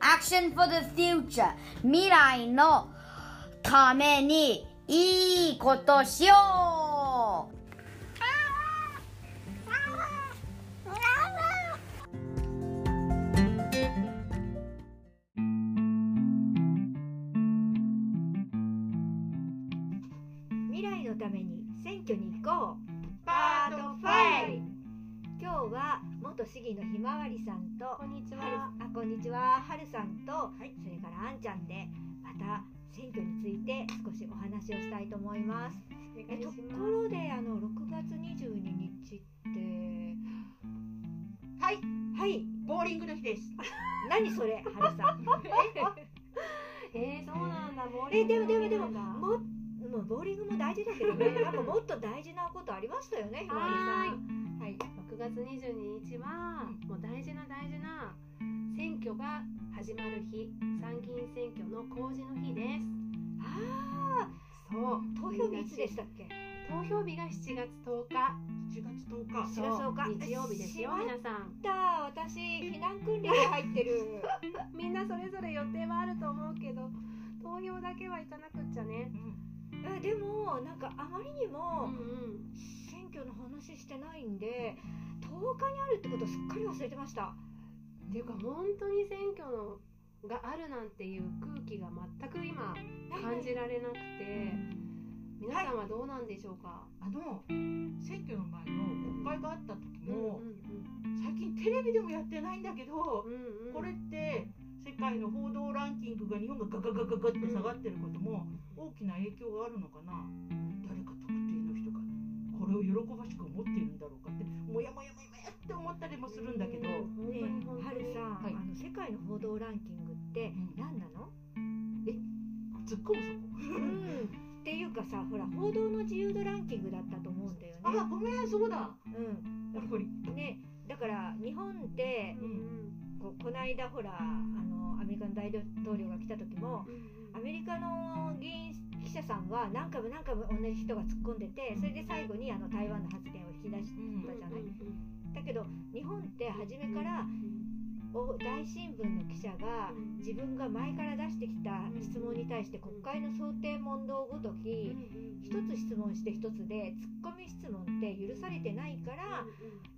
Action for the future 未来のためにいいことしようにちははるさんと、い。それからあんちゃんでまた選挙について少しお話をしたいと思います。えところであの6月22日ってはい、はい。ボーリングの日です。何それはるさん。えー、そうなんだ。ボーえリングでもでもでもももうボーリングも大事だけどね。なんかもっと大事なことありましたよねひまわりさん。はい。6月22日はもう大事な大事な選挙が始まる日参議院選挙の公示の日です。あそう。あ投票日いつでしたっけ？投票日が7月10日。7月10日。そう。そうか日。曜日ですよ。皆さん。た。私避難訓練に入ってる。みんなそれぞれ予定はあると思うけど投票だけは行かなくっちゃね。あでもなんかあまりにうんもうん。選挙の話してないんで10日にあるってことすっかり忘れてましたっていうか本当に選挙のがあるなんていう空気が全く今感じられなくて皆さんはどうなんでしょうか、あの選挙の前の国会があった時も、うん最近テレビでもやってないんだけど、うんうん。うんこれって世界の報道ランキングが日本がガガガガガって下がってることも大きな影響があるのかな？誰か特定の人がこれを喜ばしく思っているんだろうかってもやもやもやもやって思ったりもするんだけど。うん本当に本当にはるさん、はいあの世界の報道ランキングってうん何なの、突っ込むそこ？うん、っていうかさほら報道の自由度ランキングだったと思うんだよね。あ、ごめん、そうだ。うんやっぱり。ねだから日本ってうんここの間ほらあのアメリカの大統領が来た時もうんアメリカの議員記者さんは何回も何回も同じ人が突っ込んでてそれで最後にあの台湾の発言を引き出したじゃない。だけど日本って初めからお大新聞の記者が自分が前から出してきた質問に対して国会の想定問答ごとき一つ質問して一つでツッコミ質問って許されてないから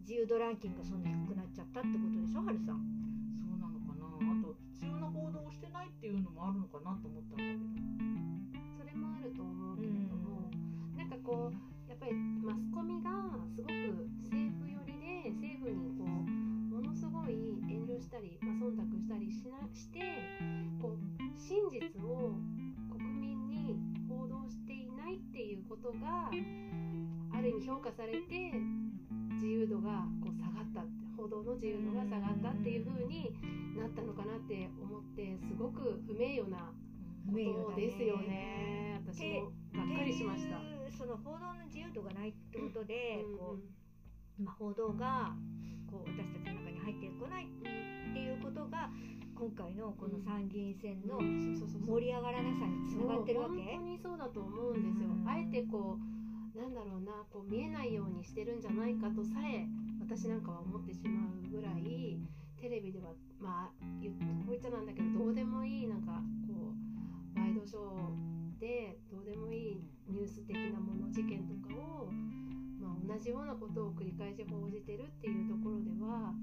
自由度ランキングがそんな低くなっちゃったってことでしょはるさん。そうなのかな。あと必要な報道をしてないっていうのもあるのかなと思ったんだけど。それもあると思うけれども、なんかこうやっぱりマスコミがすごくしたり、まあ、忖度したりしなしてこう真実を国民に報道していないっていうことがある意味評価されて自由度がこう下がった報道の自由度が下がったっていう風になったのかなって思ってすごく不名誉な不名誉だねそうですよね。私もがっかりしました。その報道の自由度がないってことで、うんこうまあ、報道がこう私たちの中に入ってこないっていうことが今回のこの参議院選の盛り上がらなさにつながってるわけ？本当にそうだと思うんですよ。うん。あえてこうなんだろうなこう見えないようにしてるんじゃないかとさえ私なんかは思ってしまうぐらいテレビではまあこう言っちゃなんだけどどうでもいいなんかこうワイドショーでどうでもいいニュース的なもの事件とかを、まあ、同じようなことを繰り返し報じてるっていうところでは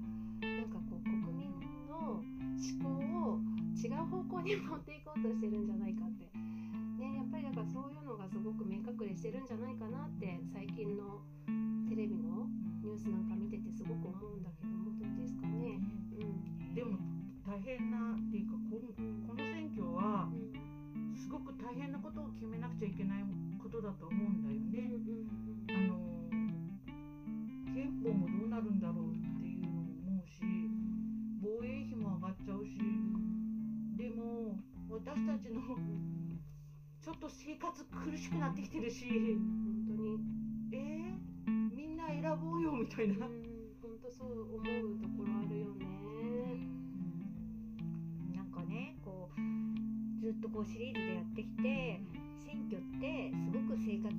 の思考を違う方向に持っていこうとしてるんじゃないかって、ね、やっぱりだからそういうのがすごく明確にしてるんじゃないかなって最近のテレビのニュースなんか見ててすごく思うんだけどもどうですかね。うん。でも大変なっていうかこのこの選挙はうん。すごく大変なことを決めなくちゃいけないことだと思うんだよ私たちのちょっと生活苦しくなってきてるし本当にえー、みんな選ぼうよみたいな。うん本当そう思うところあるよね。なんかねこうずっとこうシリーズでやってきて選挙ってすごく生活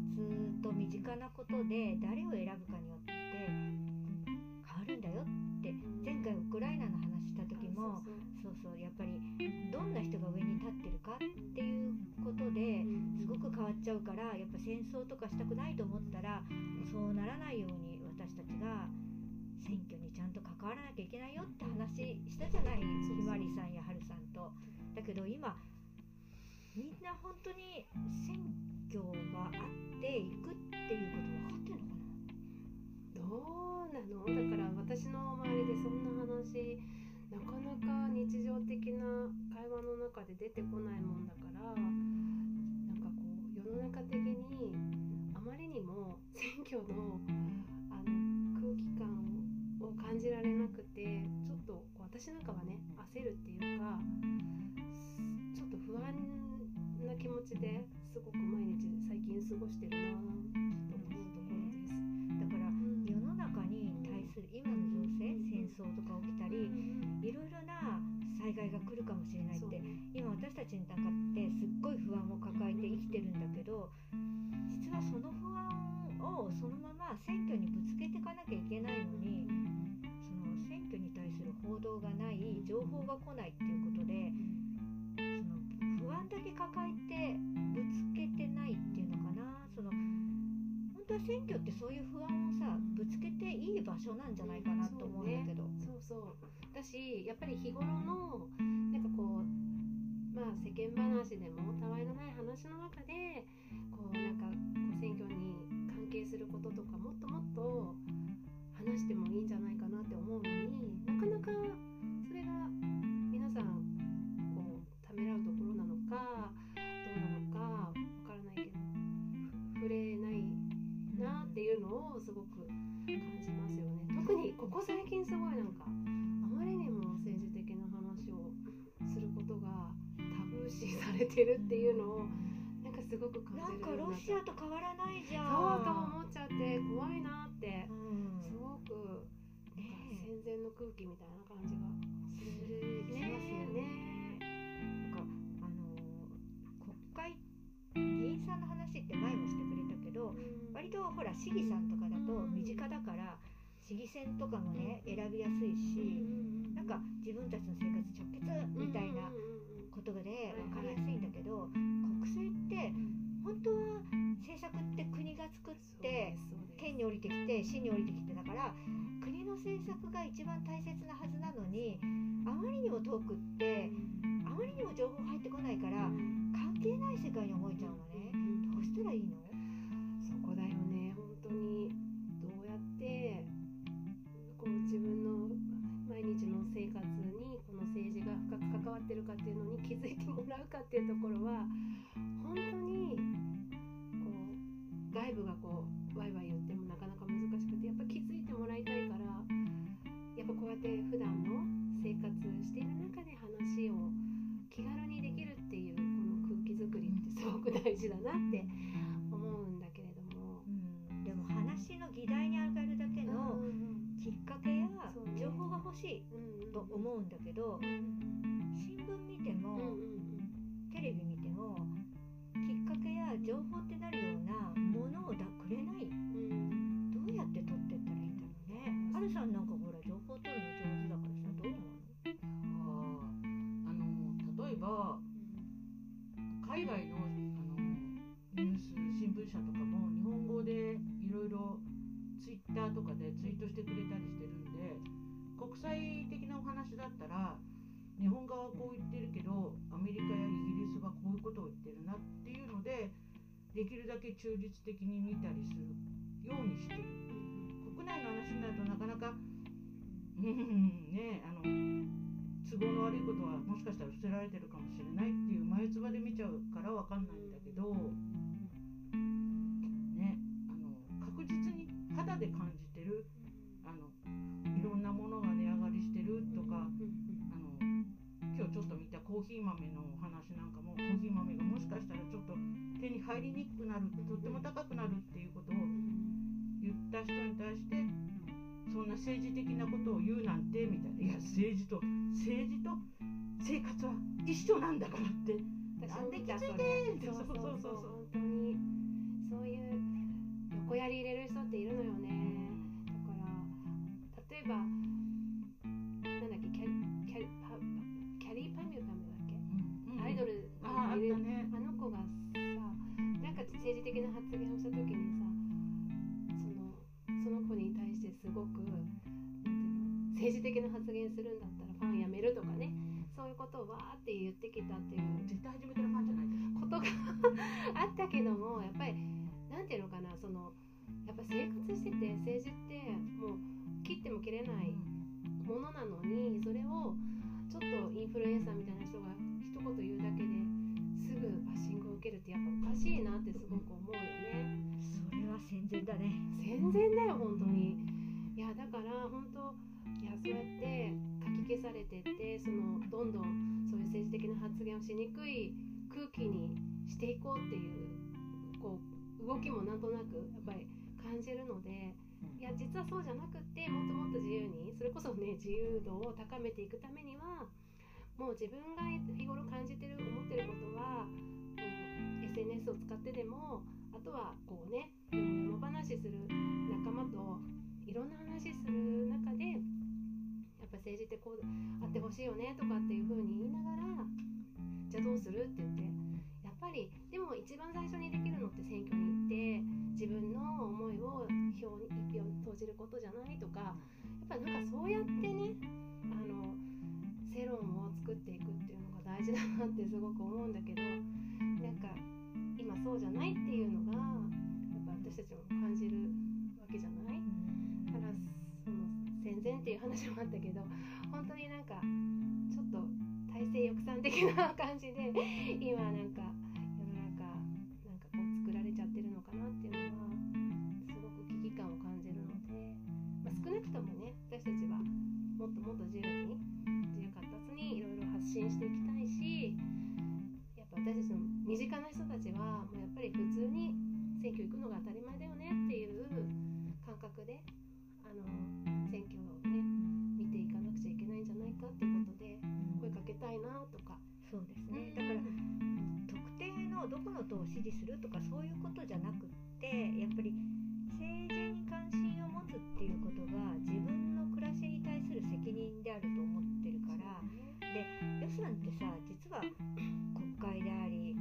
と身近なことで誰を選ぶかによって変わるんだよって前前回ウクライナの話時もそうそう。やっぱりどんな人が上に立ってるかっていうことですごく変わっちゃうからやっぱ戦争とかしたくないと思ったらそうならないように私たちが選挙にちゃんと関わらなきゃいけないよって話したじゃないひまりさんやはるさんと。だけど今みんな本当に選挙があっていくっていうこと分かってるのかな？どうなの？だから私の周りでそんな話なかなか日常的な会話の中で出てこないもんだからなんかこう世の中的にあまりにも選挙のあの空気感を感じられなくてちょっと私なんかはね焦るっていうかちょっと不安な気持ちですごく毎日最近過ごしてるなと思うところです。だから世の中に対する今の情勢戦争とか起きたりいろいろな災害が来るかもしれないって。今私たちの中ってすっごい不安を抱えて生きてるんだけど実はその不安をそのまま選挙にぶつけていかなきゃいけないのにその選挙に対する報道がない情報が来ないっていうことでその不安だけ抱えてぶつ選挙ってそういう不安をさぶつけていい場所なんじゃないかなと思うんだけど。そうそうだしやっぱり日頃のなんかこうまあ世間話でもたわいのない話の中でこうなんかこう選挙に関係することとかもっともっと話してもいいんじゃないかなって思うのになかなかここ最近すごいなんかあまりにも政治的な話をすることがタブー視されてるっていうのをなんかすごく感じなんかロシアと変わらないじゃそうんと思っちゃって怖いなってうん。すごく戦前の空気みたいな感じがするしますよね。ねなんかあの国会議員さんの話って前もしてくれたけど割とほら市議さんとかだと身近だから市議選とかもね選びやすいしなんか自分たちの生活直結みたいなことで分かりやすいんだけど国政って本当は政策って国が作って県に降りてきて市に降りてきてだから国の政策が一番大切なはずなのにあまりにも遠くってあまりにも情報入ってこないから関係ない世界に思えちゃうのね。どうしたらいいの？るかっていうのに気づいてもらうかっていうところは本当にこう外部がこうワイワイ言ってもなかなか難しくてやっぱ気づいてもらいたいからやっぱこうやって普段の生活している中で話を気軽にできるっていうこの空気作りってすごく大事だなって思うんだけれども。うん。でも話の議題に上がるだけのきっかけや情報が欲しいと思うんだけど新聞見てもテレビ見てもきっかけや情報ってなるようなものをだくれない。どうやって取ってったらいいんだろうね。はるさんなんかほら情報取るの上手だからさどう思うあーあの例えば海外のあのニュース新聞社とかも日本語でいろいろツイッターとかでツイートしてくれたりしてるんで国際的なお話だこう言ってるけどアメリカやイギリスはこういうことを言ってるなっていうのでできるだけ中立的に見たりするようにしてる。国内の話になるとなかなかうんねあの都合の悪いことはもしかしたら伏せられてるかもしれないっていう眉唾で見ちゃうからわかんないんだけどねあの確実に肌で感じてるコーヒー豆のお話なんかもコーヒー豆がもしかしたらちょっと手に入りにくくなるとっても高くなるっていうことを言った人に対してそんな政治的なことを言うなんてみたいな。いや政治と政治と生活は一緒なんだからって。なんでいってそうそう。そうそうそうそう。本当にそういう横やり入れる人っているのよねするんだったらファンやめるとかね。そういうことをわーって言ってきたっていう。絶対初めてのファンじゃないことが あったけどしにくい空気にしていこうっていうこう動きもなんとなくやっぱり感じるのでいや実はそうじゃなくってもっともっと自由にそれこそね自由度を高めていくためにはもう自分が日頃感じてる思ってることはこう SNS を使ってでもあとはこうねよも話する仲間といろんな話する中でやっぱ政治ってこうあってほしいよねとかっていう風に言いながらじゃあどうする？って言って。やっぱりでも一番最初にできるのって選挙に行って自分の思いを票に一票に投じることじゃないとかやっぱなんかそうやってねあの世論を作っていくっていうのが大事だなってすごく思うんだけどなんか今そうじゃないっていうのがやっぱ私たちも感じるわけじゃない？だからその戦前っていう話もあったけど本当になんかちょっと体制抑散的な感じで今なんか世の中なんかこう作られちゃってるのかなっていうのはすごく危機感を感じるので、まあ、少なくともね私たちはもっともっと自由に自由活発にいろいろ発信していきたいしやっぱ私たちの身近な人たちはもうやっぱり普通に選挙行くのが当たり前だよねっていう感覚であの選挙をね見ていかなくちゃいけないんじゃないかってこと定の党を支持するとかそういうことじゃなくってやっぱり政治に関心を持つっていうことが自分の暮らしに対する責任であると思ってるからで予算ってさ実は 国会であり、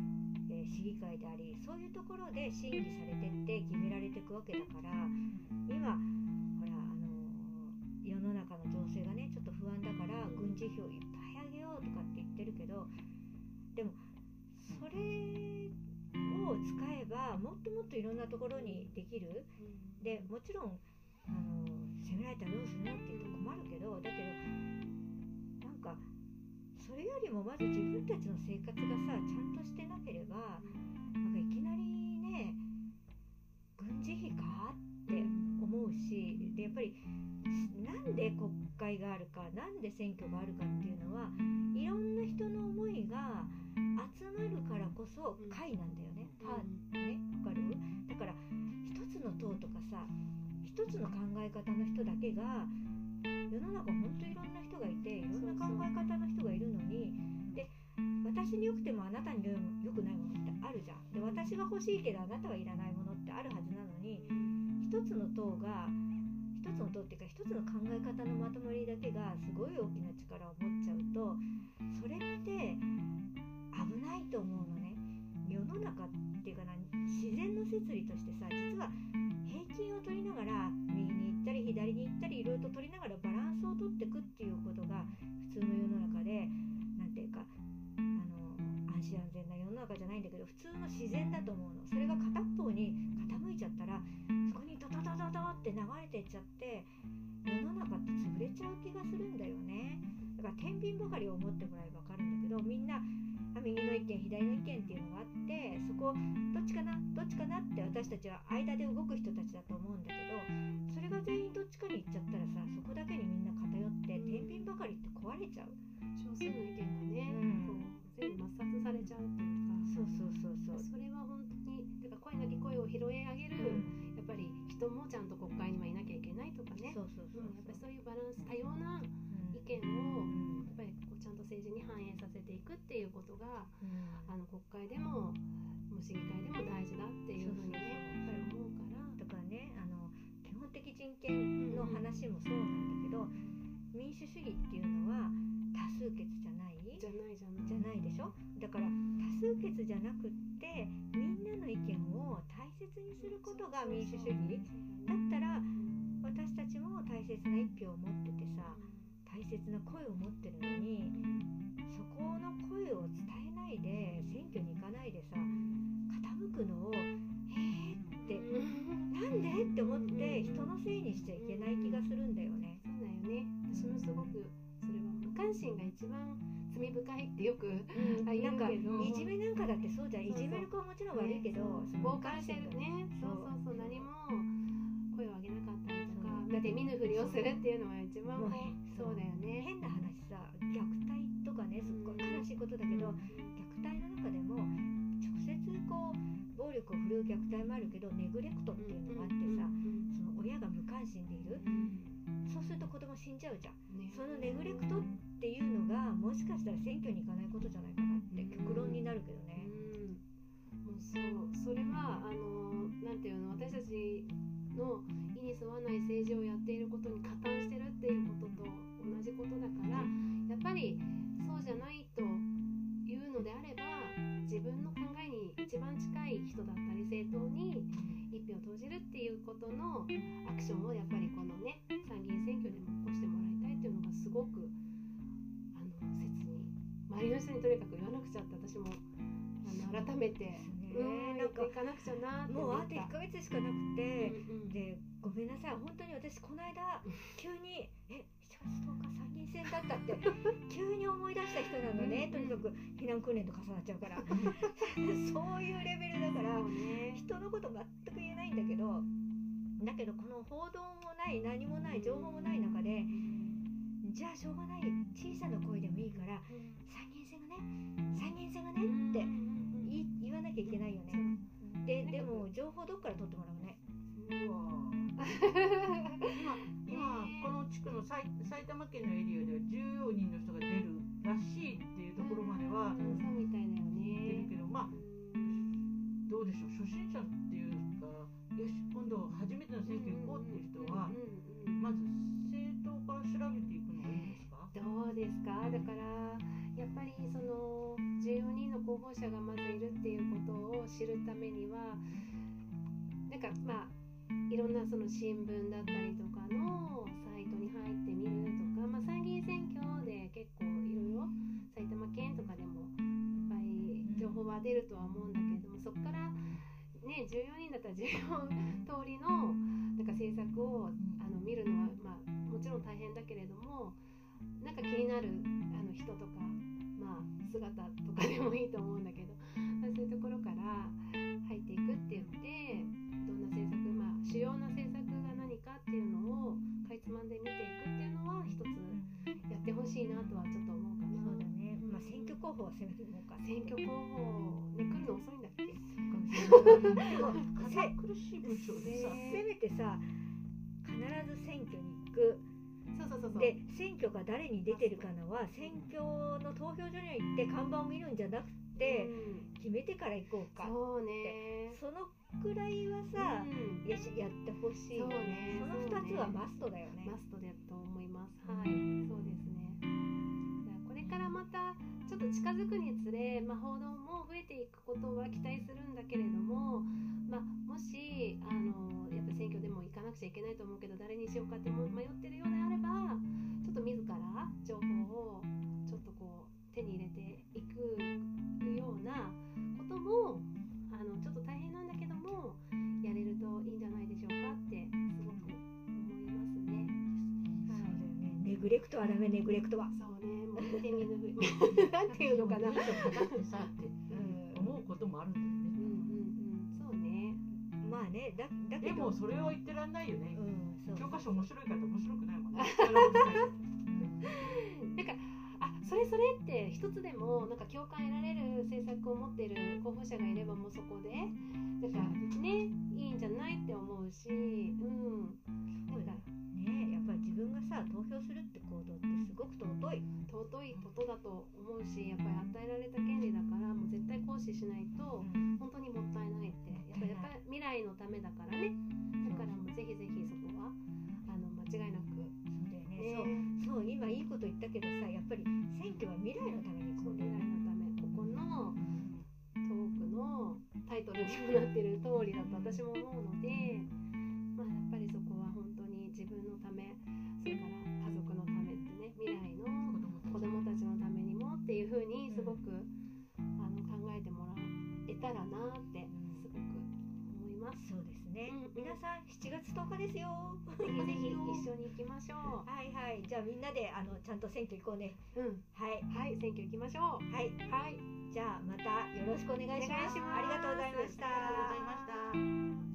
えー市議会でありそういうところで審議されてって決められていくわけだから今ほらあのー世の中の情勢がねちょっと不安だから軍事費をいっぱい上げようとかって言ってるけどでもそれを使えばもっともっといろんなところにできる。でもちろんあの責められたらどうするのって言うと困るけどだけどなんかそれよりもまず自分たちの生活がさちゃんとしてなければなんかいきなりね軍事費かって思うしでやっぱりなんで国会があるかなんで選挙があるかっていうのはいろんな人の思いが集まるからこそ会なんだよね。パーね？わかる？だから一つの党とかさ一つの考え方の人だけが世の中本当いろんな人がいていろんな考え方の人がいるのにで私に良くてもあなたに良くないものってあるじゃん。で私が欲しいけどあなたはいらないものってあるはずなのに一つの党が一つの党っていうか一つの考え方のまとまりだけがすごい大きな力を持っちゃうとそれって危ないと思うのね。世の中っていうかな自然の摂理としてさ実は平均を取りながら右に行ったり左に行ったりいろいろと取りながらバランスを取っていくっていうことが普通の世の中でなんていうかあの安心安全な世の中じゃないんだけど普通の自然だと思うの。それが片方に傾いちゃったらそこにドドドドドって流れてっちゃって世の中って潰れちゃう気がするんだよね。だから天秤ばかりを思ってもらえば分かるんだけどみんな右の意見左の意見っていうのがあってそこどっちかなどっちかなって私たちは間で動く人たちだと思うんだけどそれが全員どっちかに行っちゃったらさそこだけにみんな偏って天秤ばかりって壊れちゃう。少数の意見がね、うん。こう全部抹殺されちゃうっていうか。そうそうそうそう。それは本当にだから声なき声を拾い上げる、やっぱり人もちゃんと国会にはいなきゃいけないとかね。そうそうそうう。んやっぱりそういうバランス多様な意見をやっぱりこうちゃんと政治に反映させていくっていうことがあの国会でも市議会でも大事だっていうふうにねやっぱり思うから。だからねあの基本的人権の話もそうなんだけど民主主義っていうのは多数決じゃない？じじゃないじゃない。ゃないでしょ？だから多数決じゃなくってみんなの意見を大切にすることが民主主義？だったら私たちも大切な一票を持っててさ大切な声を持ってるのにそこの声を伝えないで選挙に行かないでさ傾くのを「えー」ってなんで？って思って人のせいにしちゃいけない気がするんだよね。そうだよね。私もすごくそれは無関心が一番罪深いってよくあ言なんかいじめなんかだってそうじゃん。いじめる子はもちろん悪いけどボーカルしてるね。そうそうそう。何も声を上げなかったりとかだって見ぬふりをするっていうのは一番そうだよね。変な話さ虐待とかねすっごい悲しいことだけど虐待の中でも直接こう暴力を振るう虐待もあるけどネグレクトっていうのがあってさその親が無関心でいる。そうすると子供死んじゃうじゃん。ね。そのネグレクトっていうのがもしかしたら選挙に行かないことじゃないかなって極論になるけどね。うん、そう。それはあのなんていうの私たちの意に沿わない政治をやっていることに加担してるっていうことと同じことだからやっぱりそうじゃないというのであれば自分の考えに一番近い人だったり政党に一票を投じるっていうことのアクションをやっぱりこのね参議院選挙でも起こしてもらいたいっていうのがすごくあの切に周りの人にとにかく言わなくちゃって私もあの改めて、ね。うんなんかかなくちゃなもうあと思った1ヶ月しかなくて、うんうん。でごめんなさい。本当に私この間急にえ7月10日参議院選だったって 急に思い出した人なのね。とにかく避難訓練と重なっちゃうから。そういうレベルだから人のこと全く言えないんだけどだけどこの報道もない何もない情報もない中でじゃあしょうがない小さな声でもいいから参議院選がね参議院選がねって言わなきゃいけないよね。ででも情報どっから取ってもらうねうわ今今この地区の埼埼玉県のエリアでは14人の人が出るらしいっていうところまではうんそうみたいだよね出るけどまあどうでしょう初心者っていうかよし今度初めての選挙行こうっていう人はまず政党から調べていくのがいいんですか？どうですか？だからやっぱりその14人の候補者がまずいるっていうことを知るためにはなんかまあいろんなその新聞だったりとかのサイトに入ってみるとか、まあ、参議院選挙で結構いろいろ埼玉県とかでもいっぱい情報は出るとは思うんだけれどもそこからね14人だったら14通りのなんか政策をあの見るのは、まあ、もちろん大変だけれどもなんか気になるあの人とか、まあ、姿とかでもいいと思うんだけど、まあ、そういうところから入っていくって言っ選挙候補はせめてもうか選挙候補ね来るの遅いんだっけ？苦しい文章でさ。せめてさ必ず選挙に行く。そうそうそうそう。で選挙が誰に出てるかのは選挙の投票所に行って看板を見るんじゃなくてうん。決めてから行こうかそうね。そのくらいはさうん。やしやってほしい。よそうね。その2つはマストだよね。マストだと思います。はい、そうですっと近づくにつれ、まあ、報道も増えていくことは期待するんだけれども、まあ、もしあのやっぱ選挙でも行かなくちゃいけないと思うけど誰にしようかって迷ってるようであればちょっと自ら情報をちょっとこう手に入れていくようなこともグレクトはダメネグレクトは。そうね、もう見て見ぬふり。なんていうのかな。うん。文章書かってさって思うこともあるんだよね。うんうん、そうね。まあねだだけど。でもそれは言ってらんないよね。うんそう教科書面白いかって面白くないもんね。なんか、あ、それそれって一つでもなんか共感得られる政策を持っている候補者がいればもうそこで、なんかね、いいんじゃないって思うし、うん。分がさ投票するって行動ってすごく尊い尊いことだと思うしやっぱり与えられた権利だからもう絶対行使しないと本当にもったいないってやっぱやっぱり未来のためだからね。だからもうぜひぜひそこはあの間違いなくね、そうそう今いいこと言ったけどさやっぱり選挙は未来のためにこう未来のためここのトークのタイトルにもなってる通りだと私も思うのでまあやっぱりそこのためそれから家族のためってね未来の子供たちのためにもっていうふうにすごく、あの考えてもらえたらなってすごく思います。そうですね、うんうん。皆さん7月10日ですよ。ぜひぜひ 一緒に行きましょはいはい。じゃあみんなであのちゃんと選挙行こうね。う。うん、はい。はい、選挙行きましょう。はい。はい、じゃあまたよろしくお願いします。お願いします。ありがとうございました。ありがとうございました。